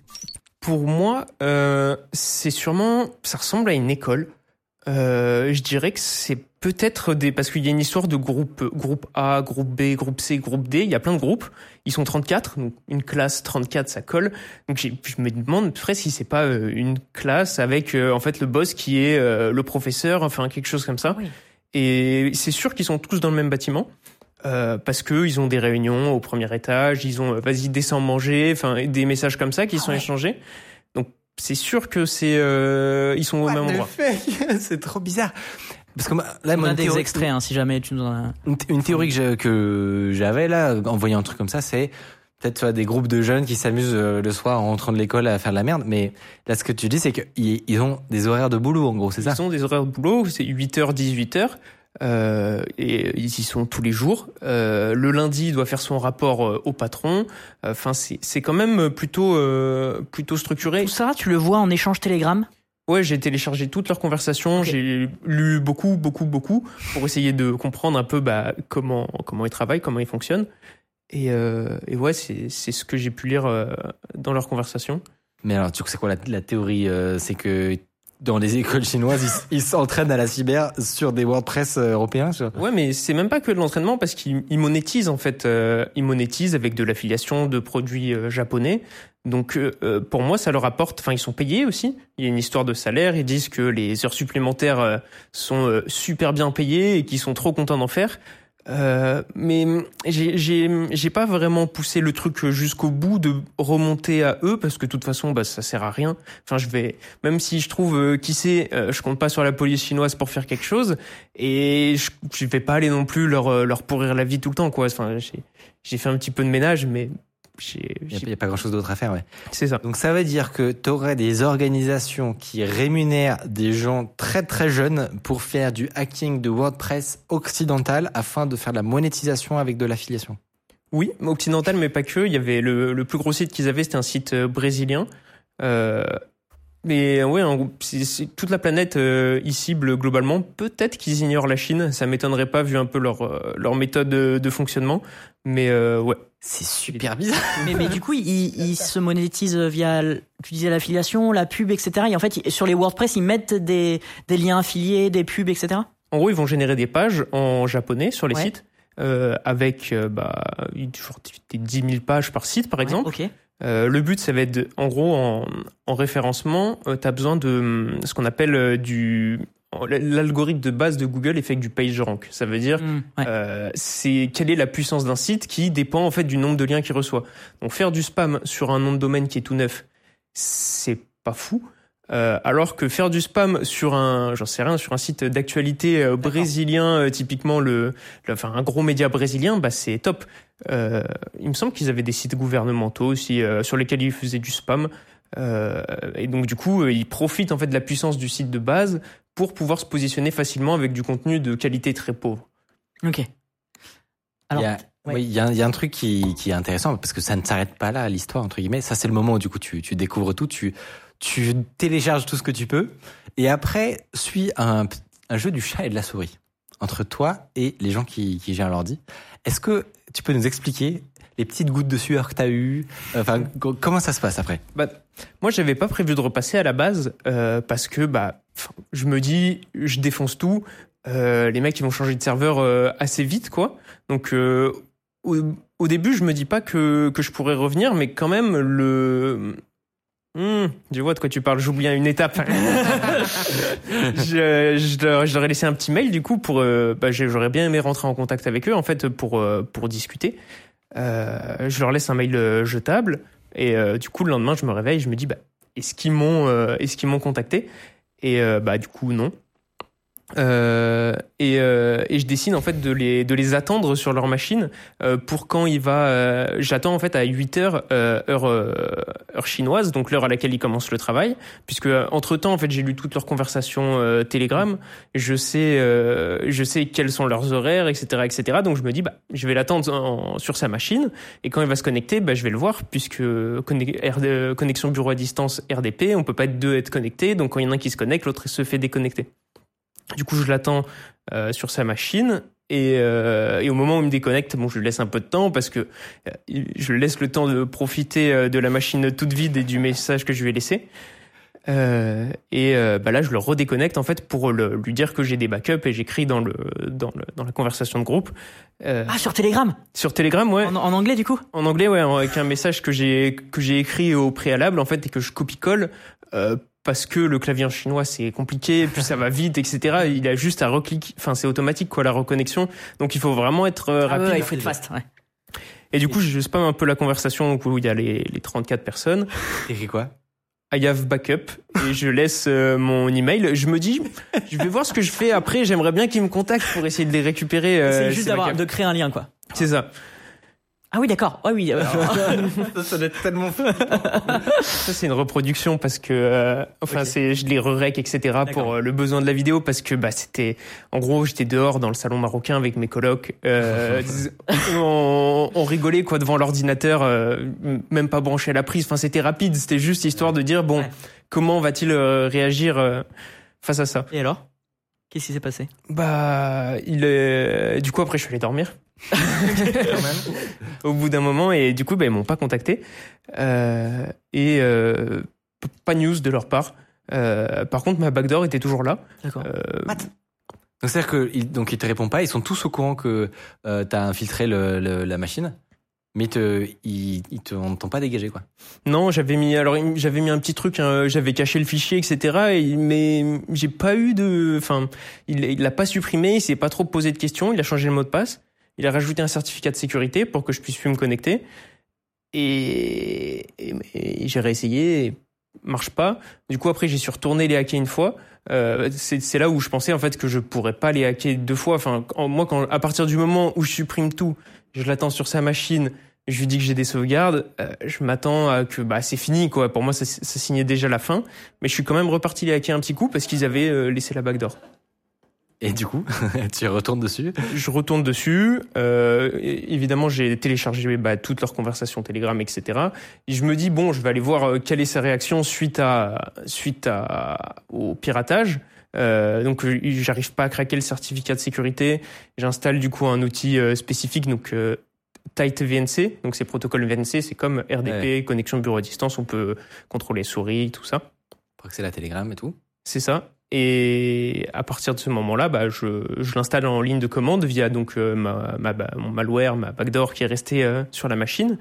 Pour moi, euh, c'est sûrement, ça ressemble à une école. Euh, je dirais que c'est peut-être des, parce qu'il y a une histoire de groupe, groupe A, groupe B, groupe C, groupe D. Il y a plein de groupes. Ils sont 34, donc une classe 34, ça colle. Donc je me demande presque si c'est pas euh, une classe avec euh, en fait le boss qui est le professeur, enfin quelque chose comme ça.
Oui.
Et c'est sûr qu'ils sont tous dans le même bâtiment. Euh, parce que ils ont des réunions au premier étage, ils ont vas-y descends manger, enfin des messages comme ça qui sont échangés. C'est sûr que c'est euh, ils sont au même endroit.
c'est trop bizarre. Parce que moi, là,
On
moi,
a des
théorie-
extraits hein, si jamais tu nous en as.
Une, une théorie que j'avais là, en voyant un truc comme ça, c'est peut-être tu vois, des groupes de jeunes qui s'amusent euh, le soir en rentrant de l'école à faire de la merde. Mais là, ce que tu dis, c'est qu'ils ils ont des horaires de boulot, en gros, c'est ça?
Ils ont des horaires de boulot, c'est 8h 18h. Euh, et ils y sont tous les jours. Euh, le lundi, il doit faire son rapport euh, au patron. Enfin, c'est c'est quand même plutôt euh, plutôt structuré.
Tout ça, tu le vois en échange Telegram?
Ouais, j'ai téléchargé toutes leurs conversations, j'ai lu beaucoup, beaucoup, beaucoup pour essayer de comprendre un peu bah, comment comment ils travaillent, comment ils fonctionnent. Et, euh, et ouais, c'est c'est ce que j'ai pu lire euh, dans leurs conversations.
Mais alors, tu sais quoi, la, la théorie, euh, c'est que dans les écoles chinoises, ils s'entraînent à la cyber sur des WordPress euh, européens. sur-
Ouais, mais c'est même pas que de l'entraînement parce qu'ils ils monétisent en fait. Euh, ils monétisent avec de l'affiliation de produits euh, japonais. Donc euh, euh, pour moi, ça leur apporte. Enfin, ils sont payés aussi. Il y a une histoire de salaire. Ils disent que les heures supplémentaires sont super bien payées et qu'ils sont trop contents d'en faire. Euh, mais j'ai pas vraiment poussé le truc jusqu'au bout de remonter à eux parce que de toute façon bah ça sert à rien. Enfin je vais même si je trouve euh, qui sait euh, je compte pas sur la police chinoise pour faire quelque chose et je, je vais pas aller non plus leur leur pourrir la vie tout le temps quoi. Enfin j'ai fait un petit peu de ménage mais
Il n'y a, pas grand chose d'autre à faire, ouais.
c'est ça.
Donc ça veut dire que tu aurais des organisations qui rémunèrent des gens très très jeunes pour faire du hacking de WordPress occidental afin de faire de la monétisation avec de l'affiliation.
Oui, occidental, mais pas que. Il y avait le, le plus gros site qu'ils avaient, c'était un site euh, brésilien. Euh, Mais ouais, en gros, c'est- toute la planète euh, y cible globalement. Peut-être qu'ils ignorent la Chine. Ça m'étonnerait pas vu un peu leur euh, leur méthode de, de fonctionnement. Mais euh, ouais.
C'est super bizarre.
mais, mais du coup, ils, ils se monétisent via, tu disais l'affiliation, la pub, etc. Et en fait, sur les WordPress, ils mettent des, des liens affiliés, des pubs, etc.
En gros, ils vont générer des pages en japonais sur les
Ouais.
sites. euh, avec euh, bah, une- genre des 10 000 pages par site par exemple.
Ouais, ok.
Euh, le but, ça va être, de- en gros, en, en référencement, tu as besoin de hum, ce qu'on appelle euh, du l'algorithme de base de Google est fait avec du PageRank. Ça veut dire
Mm, ouais.
euh, c'est quelle est la puissance d'un site qui dépend en fait du nombre de liens qu'il reçoit. Donc faire du spam sur un nom de domaine qui est tout neuf, c'est pas fou. Euh, alors que faire du spam sur un, j'en sais rien, sur un site d'actualité euh, brésilien, euh, typiquement le, le- enfin un gros média brésilien, bah c'est top. Euh, il me semble qu'ils avaient des sites gouvernementaux aussi euh, sur lesquels ils faisaient du spam. Euh, et donc du coup, euh, ils profitent en fait de la puissance du site de base pour pouvoir se positionner facilement avec du contenu de qualité très pauvre.
Ok. Alors,
il y a,
ouais.
oui, il y a, y a un truc qui, qui est intéressant parce que ça ne s'arrête pas là, l'histoire entre guillemets. Ça, c'est le moment où du coup tu, tu découvres tout, tu, tu télécharges tout ce que tu peux, et après suit un, un jeu du chat et de la souris entre toi et les gens qui, qui gèrent l'ordi. Est-ce que tu peux nous expliquer les petites gouttes de sueur que tu as eues Enfin, co- comment ça se passe après?
Bah, moi, j'avais pas prévu de repasser à la base euh, parce que bah, je me dis, je défonce tout. Euh, les mecs, ils vont changer de serveur euh, assez vite, quoi. Donc, euh, au, au début, je me dis pas que, que je pourrais revenir, mais quand même, le. Hmm, je vois de quoi tu parles, j'oublie une étape. je, leur, ai laissé un petit mail, du coup, pour. euh, bah, J'aurais bien aimé rentrer en contact avec eux, en fait, pour, euh, pour discuter. Euh, je leur laisse un mail jetable. Et du coup, le lendemain, je me réveille, je me dis, bah, est-ce qu'ils m'ont, est-ce contacté? Et bah, du coup, non. Euh, et, euh, et je décide en fait de les, de les attendre sur leur machine euh, pour quand il va. euh, J'attends en fait à 8 heures euh, heure, euh, heure chinoise, donc l'heure à laquelle ils commencent le travail, puisque entre temps en fait j'ai lu toutes leurs conversations Telegram, je sais je sais quels sont leurs horaires, etc., etc. Donc je me dis bah je vais l'attendre en- sur sa machine et quand il va se connecter, bah je vais le voir puisque connexion bureau à distance RDP, on peut pas être deux être connectés, donc quand il y en a un qui se connecte, l'autre se fait déconnecter. Du coup, je l'attends euh, sur sa machine. Et, euh, et au moment où il me déconnecte, bon, je lui laisse un peu de temps parce que euh, je lui laisse le temps de profiter euh, de la machine toute vide et du message que je lui ai laissé. Euh, et euh, bah là, je le redéconnecte en fait pour le- lui dire que j'ai des backups et j'écris dans le dans le dans la conversation de groupe Euh,
Ah, sur Telegram?
sur Telegram, ouais,
en, en anglais, du coup?
En anglais, ouais, avec un message que j'ai que j'ai écrit au préalable en fait et que je copie-colle euh, parce que le clavier en chinois c'est compliqué, puis ça va vite, etc. Il a juste à recliquer, enfin c'est automatique quoi la reconnexion, donc il faut vraiment être euh,
Ah ouais,
rapide.
ouais, il faut être fast. Ouais.
Et du coup, je spam un peu la conversation où il y a les, les 34 personnes.
T'écris quoi?
I have backup et je laisse euh, mon email. Je me dis, je vais voir ce que je fais après. J'aimerais bien qu'ils me contactent pour essayer de les récupérer. euh,
C'est juste d'avoir, de créer un lien, quoi.
C'est ça.
Ah oui, d'accord. Ah oui. euh,
Ça doit être tellement fou.
Ça c'est une reproduction parce que, euh, enfin c'est, je les re-rec etc pour euh, le besoin de la vidéo parce que bah c'était, en gros j'étais dehors dans le salon marocain avec mes colocs. Euh, on, on rigolait quoi devant l'ordinateur, euh, même pas branché à la prise. Enfin c'était rapide. C'était juste histoire de dire bon
Ouais.
comment va-t-il euh, réagir euh, face à ça.
Et alors? Qu'est-ce qui s'est passé?
Bah, il est... du coup après je suis allé dormir. Au bout d'un moment et du coup bah, ils m'ont pas contacté Euh, et euh, pas de news de leur part. Euh, par contre ma backdoor était toujours là.
D'accord.
Euh,
Donc c'est-à-dire que ils, donc ils te répondent pas, ils sont tous au courant que euh, t'as infiltré le, le- la machine, mais ils te, ils, ils te, on t'ont pas dégagé quoi.
non j'avais mis alors j'avais mis un petit truc, hein, j'avais caché le fichier etc. Et, mais j'ai pas eu de, enfin il il l'a pas supprimé, il s'est pas trop posé de questions, il a changé le mot de passe, il a rajouté un certificat de sécurité pour que je puisse plus me connecter. Et, j'ai réessayé, marche pas. Du coup, après, j'ai su retourner les hacker une fois. Euh, c'est là où je pensais en fait que je pourrais pas les hacker deux fois. Enfin, en- moi, quand à partir du moment où je supprime tout, je l'attends sur sa machine, je lui dis que j'ai des sauvegardes, euh, je m'attends à que bah c'est fini. Pour moi, ça, ça signait déjà la fin. Mais je suis quand même reparti les hacker un petit coup parce qu'ils avaient euh, laissé la backdoor.
Et du coup, tu retournes dessus.
Je retourne dessus. Euh, évidemment, j'ai téléchargé bah, toutes leurs conversations Telegram, etc. Et je me dis bon, je vais aller voir euh, quelle est sa réaction suite à suite à au piratage. Euh, donc, euh, j'arrive pas à craquer le certificat de sécurité. J'installe du coup un outil euh, spécifique, donc Tight VNC. Donc, c'est protocole VNC, c'est comme RDP, connexion bureau à distance. On peut contrôler souris, tout ça.
Pour accéder à Telegram et tout.
C'est ça. Et à partir de ce moment-là, bah, je, je l'installe en ligne de commande via donc euh, ma, ma, bah, mon malware, ma backdoor qui est restée euh, sur la machine.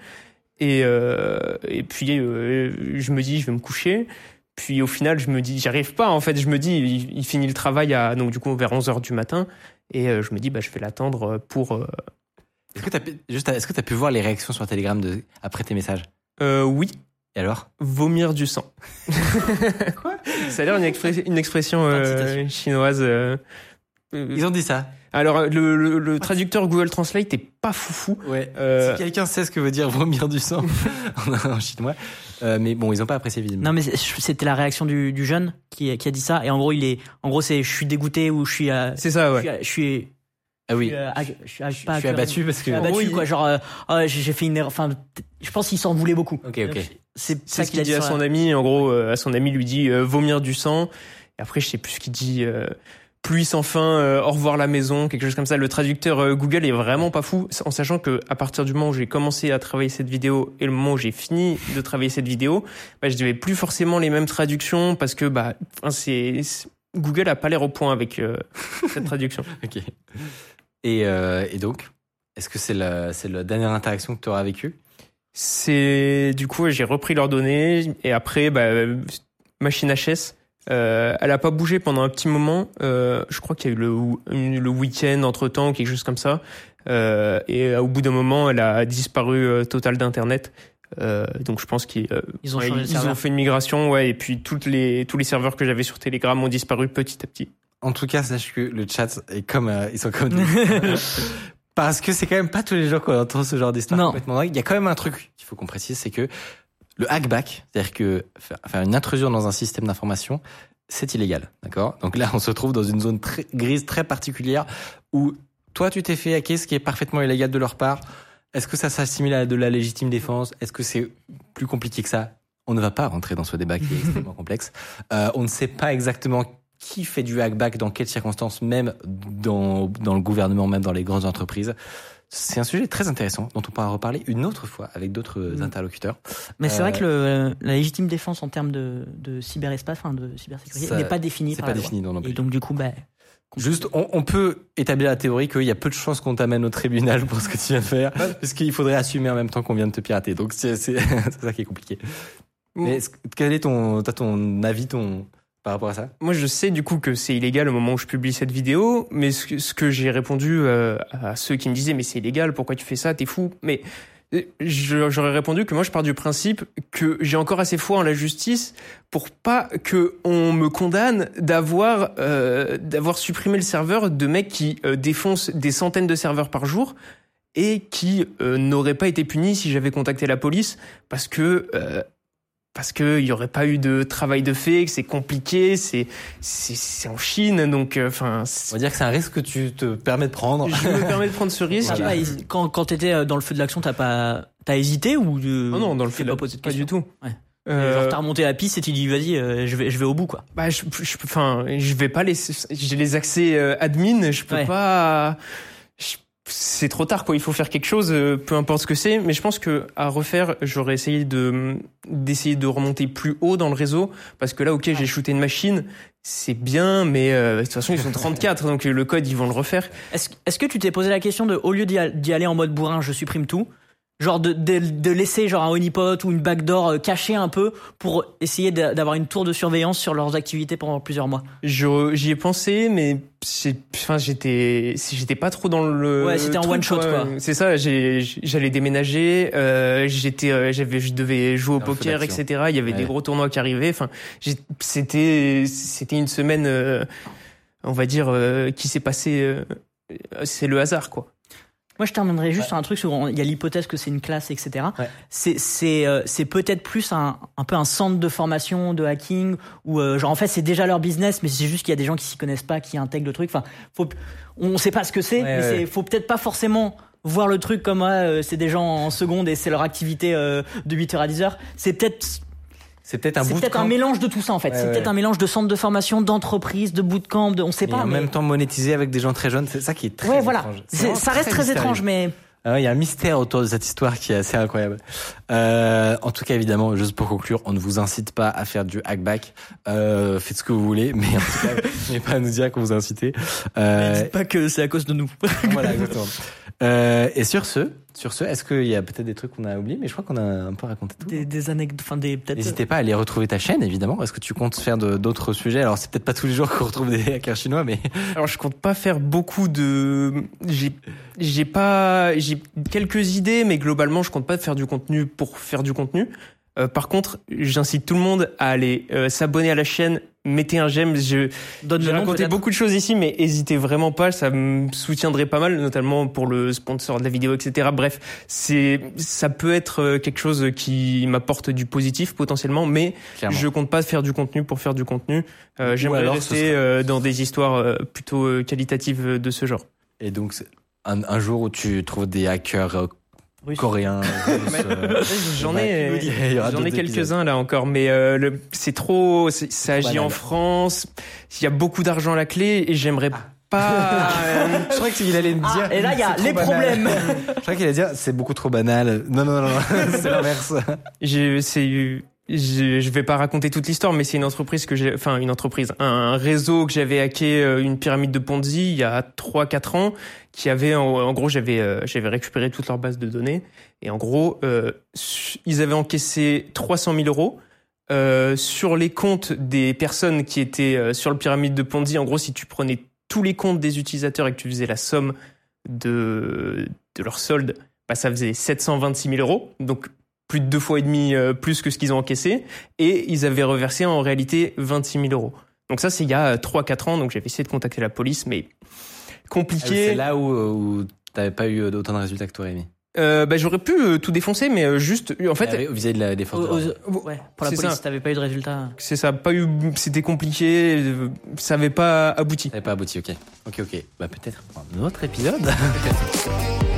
Et, euh, et puis euh, je me dis, je vais me coucher. Puis au final, je me dis, j'y arrive pas. En fait, je me dis, il, il finit le travail à donc du coup vers 11 heures du matin. Et euh, je me dis, bah, je vais l'attendre pour. euh,
Est-ce que t'as pu- juste, est-ce que t'as pu voir les réactions sur Telegram de, après tes messages?
Euh, oui,
Et alors?
Vomir du sang. Ça a l'air une, une expression euh, chinoise. euh, euh,
Ils ont dit ça.
Alors le, le, le traducteur Google Translate est pas foufou.
Ouais.
Euh,
Si quelqu'un sait ce que veut dire vomir du sang en, chinois, euh, mais bon, ils ont pas apprécié visiblement.
Non, mais c'était la réaction du, du jeune qui, qui a dit ça. Et en gros, il est, en gros, c'est je suis dégoûté ou je suis, euh,
C'est ça,
je
ouais.
suis, je suis,
ah oui,
je suis, euh, je suis, ag-
je,
pas
je suis
accusé,
abattu parce
je
que.
suis abattu,
Oui.
quoi. Genre, euh, ah, j'ai j'ai fait une erreur. Enfin, je pense qu'il s'en voulait beaucoup.
Ok, ok.
C'est
C'est ça
ce
qu'il
dit à son ami. En gros, euh, à son ami lui dit euh, vomir du sang. Et après, je sais plus ce qu'il dit. Euh, pluie sans fin, euh, au revoir la maison, quelque chose comme ça. Le traducteur euh, Google est vraiment pas fou, en sachant que à partir du moment où j'ai commencé à travailler cette vidéo et le moment où j'ai fini de travailler cette vidéo, bah, je n'avais plus forcément les mêmes traductions parce que bah, enfin, c'est Google a pas l'air au point avec euh, cette traduction.
Ok. Et, euh, et donc, est-ce que c'est la, c'est la dernière interaction que tu auras vécue
C'est du coup j'ai repris leurs données et après bah, machine HS. Euh, elle a pas bougé pendant un petit moment. Euh, je crois qu'il y a eu le, week-end entre temps, quelque chose comme ça. Euh, et au bout d'un moment, elle a disparu euh, total d'internet. Euh, donc je pense qu'ils euh,
Ils ont
ouais, ils fait une migration, ouais. Et puis toutes les tous les serveurs que j'avais sur Telegram ont disparu petit à petit.
En tout cas, sache que le chat est comme, euh, ils sont comme des- Parce que c'est quand même pas tous les jours qu'on entend ce genre d'histoire complètement dingue. Il y a quand même un truc qu'il faut qu'on précise, c'est que le hackback, c'est-à-dire que faire faire une intrusion dans un système d'information, c'est illégal, d'accord? Donc là, on se trouve dans une zone très grise très particulière où toi, tu t'es fait hacker, ce qui est parfaitement illégal de leur part. Est-ce que ça s'assimile à de la légitime défense? Est-ce que c'est plus compliqué que ça? On ne va pas rentrer dans ce débat qui est extrêmement complexe. Euh, on ne sait pas exactement qui fait du hackback, dans quelles circonstances, même dans, dans le gouvernement, même dans les grandes entreprises? C'est un sujet très intéressant dont on pourra reparler une autre fois avec d'autres
Mm.
interlocuteurs.
Mais c'est
Euh,
vrai que le, la légitime défense en termes de, de cyberespace, enfin de cybersécurité, n'est pas définie.
C'est pas
la loi.
défini non, non plus.
Et donc du coup, bah,
Juste, on, on peut établir la théorie qu'il y a peu de chances qu'on t'amène au tribunal pour ce que tu viens de faire, parce qu'il faudrait assumer en même temps qu'on vient de te pirater. Donc c'est ça qui est compliqué. Mais quel est ton, t'as ton avis, ton
Moi, je sais du coup que c'est illégal au moment où je publie cette vidéo, mais ce que, j'ai répondu euh, à ceux qui me disaient mais c'est illégal, pourquoi tu fais ça, t'es fou. Mais euh, j'aurais répondu que moi je pars du principe que j'ai encore assez foi en la justice pour pas que on me condamne d'avoir euh, d'avoir supprimé le serveur de mecs qui défoncent des centaines de serveurs par jour et qui euh, n'auraient pas été punis si j'avais contacté la police parce que parce que il y aurait pas eu de travail de fait, que c'est compliqué, c'est c'est c'est en Chine, donc euh, enfin.
On va dire que c'est un risque que tu te permets de prendre.
je me permets de prendre ce risque.
pas quand quand t'étais euh, dans le feu de l'action, t'as pas t'as hésité ou de,
Non, non, dans le
pas
de-
posé de
pas
questions
du tout.
Ouais.
Euh,
Genre t'as remonté la piste et tu dis vas-y, euh, je vais je vais au bout quoi.
bah, je, je, enfin, je vais pas laisser. J'ai les accès euh, admin, je peux
Ouais.
pas. C'est trop tard, quoi. Il faut faire quelque chose, euh, peu importe ce que c'est. Mais je pense que à refaire, j'aurais essayé de d'essayer de remonter plus haut dans le réseau, parce que là, ok, j'ai shooté une machine, c'est bien, mais euh, de toute façon, ils sont 34, donc le code, ils vont le refaire.
Est-ce est-ce que tu t'es posé la question de au lieu d'y aller en mode bourrin, je supprime tout, genre de, de, de laisser genre un honeypot ou une backdoor euh, cachée un peu pour essayer d'a- d'avoir une tour de surveillance sur leurs activités pendant plusieurs mois.
J'y ai pensé, mais enfin, j'étais, j'étais pas trop dans le.
Ouais, c'était en one shot, quoi.
C'est ça. J'allais déménager. Euh, j'étais, euh, j'avais, je devais jouer au poker, etc. Il y avait
Ouais.
des gros tournois qui arrivaient. Enfin, c'était, c'était une semaine, euh, on va dire, euh, qui s'est passée. euh, c'est le hasard, quoi.
Moi, je terminerai juste sur un truc sur il y a l'hypothèse que c'est une classe, etc.
Ouais.
C'est c'est euh, c'est peut-être plus un un peu un centre de formation de hacking où euh, genre en fait c'est déjà leur business, mais c'est juste qu'il y a des gens qui s'y connaissent pas, qui intègrent le truc. Enfin, faut on sait pas ce que c'est,
Ouais,
mais faut peut-être pas forcément voir le truc comme ah, euh, c'est des gens en seconde et c'est leur activité euh, de 8h à 10h. C'est peut-être
C'est peut-être un
c'est peut-être
bootcamp,
un mélange de tout ça en fait.
Ouais,
c'est
ouais.
peut-être un mélange de centre de formation, d'entreprise, de bootcamp, de on sait
mais
pas.
en
mais-
même temps monétisé avec des gens très jeunes. C'est ça qui est très
ouais, voilà.
étrange. C'est
Ça reste très étrange, mais
Ah ouais, Il y a un mystère autour de cette histoire qui est assez incroyable. Euh, en tout cas, évidemment, juste pour conclure, on ne vous incite pas à faire du hackback. Euh, faites ce que vous voulez, mais en tout cas, n'ayez pas à nous dire qu'on vous a incité. Euh,
dites pas que c'est à cause de nous.
voilà, exactement. Euh, et sur ce, sur ce, est-ce qu'il y a peut-être des trucs qu'on a oubliés Mais je crois qu'on a un peu raconté tout.
des, des anecdotes, enfin des peut-être.
N'hésitez pas à aller retrouver ta chaîne, évidemment. Est-ce que tu comptes faire de- d'autres sujets Alors, c'est peut-être pas tous les jours qu'on retrouve des hackers chinois, mais
Alors je compte pas faire beaucoup de j'ai j'ai pas j'ai quelques idées mais globalement je compte pas faire du contenu pour faire du contenu. Euh, par contre, j'incite tout le monde à aller euh, s'abonner à la chaîne, mettez un j'aime. Je
Donne
j'ai raconté beaucoup de choses ici, mais hésitez vraiment pas, ça me soutiendrait pas mal, notamment pour le sponsor de la vidéo, etc. Bref, c'est ça peut être euh, quelque chose qui m'apporte du positif potentiellement, mais
clairement.
je compte pas faire du contenu pour faire du contenu. Euh, J'aimerais rester euh, dans des histoires plutôt qualitatives de ce genre.
Et donc, un, un jour où tu trouves des hackers
Russe.
coréens, russes, euh,
J'en ai, j'en ai quelques-uns là encore, mais euh, le- c'est trop, ça agit en. France. Il y a beaucoup d'argent à la clé et j'aimerais pas. euh,
Je crois qu'il allait me dire.
Ah, et là il y a les
banal.
problèmes.
Je crois qu'il allait dire c'est beaucoup trop banal. Non, non, non, non. c'est l'inverse.
j'ai- c'est, je, je vais pas raconter toute l'histoire, mais c'est une entreprise que j'ai, enfin une entreprise, un réseau que j'avais hacké, euh, une pyramide de Ponzi il y a 3-4 ans, qui avait, en, gros, j'avais, euh, j'avais récupéré toute leur base de données et en gros, euh, ils avaient encaissé 300 000 euros. Sur les comptes des personnes qui étaient sur le pyramide de Ponzi, en gros, si tu prenais tous les comptes des utilisateurs et que tu faisais la somme de, de leur solde, bah, ça faisait 726 000 euros. Donc, plus de deux fois et demi euh, plus que ce qu'ils ont encaissé. Et ils avaient reversé en réalité 26 000 euros. Donc ça, c'est il y a 3-4 ans. Donc j'avais essayé de contacter la police, mais
C'est
compliqué.
là où, où t'avais pas eu autant de résultats que tu aurais mis.
Euh, bah, J'aurais pu euh, tout défoncer, mais euh, juste, en fait,
Avec- vis-à-vis de la défense.
ouais, pour la
C'est
police, t'avais pas eu de résultat.
c'est ça, pas eu, c'était compliqué, euh, ça avait pas abouti.
Ça n'avait pas abouti, ok. Ok, ok. Bah peut-être un autre épisode.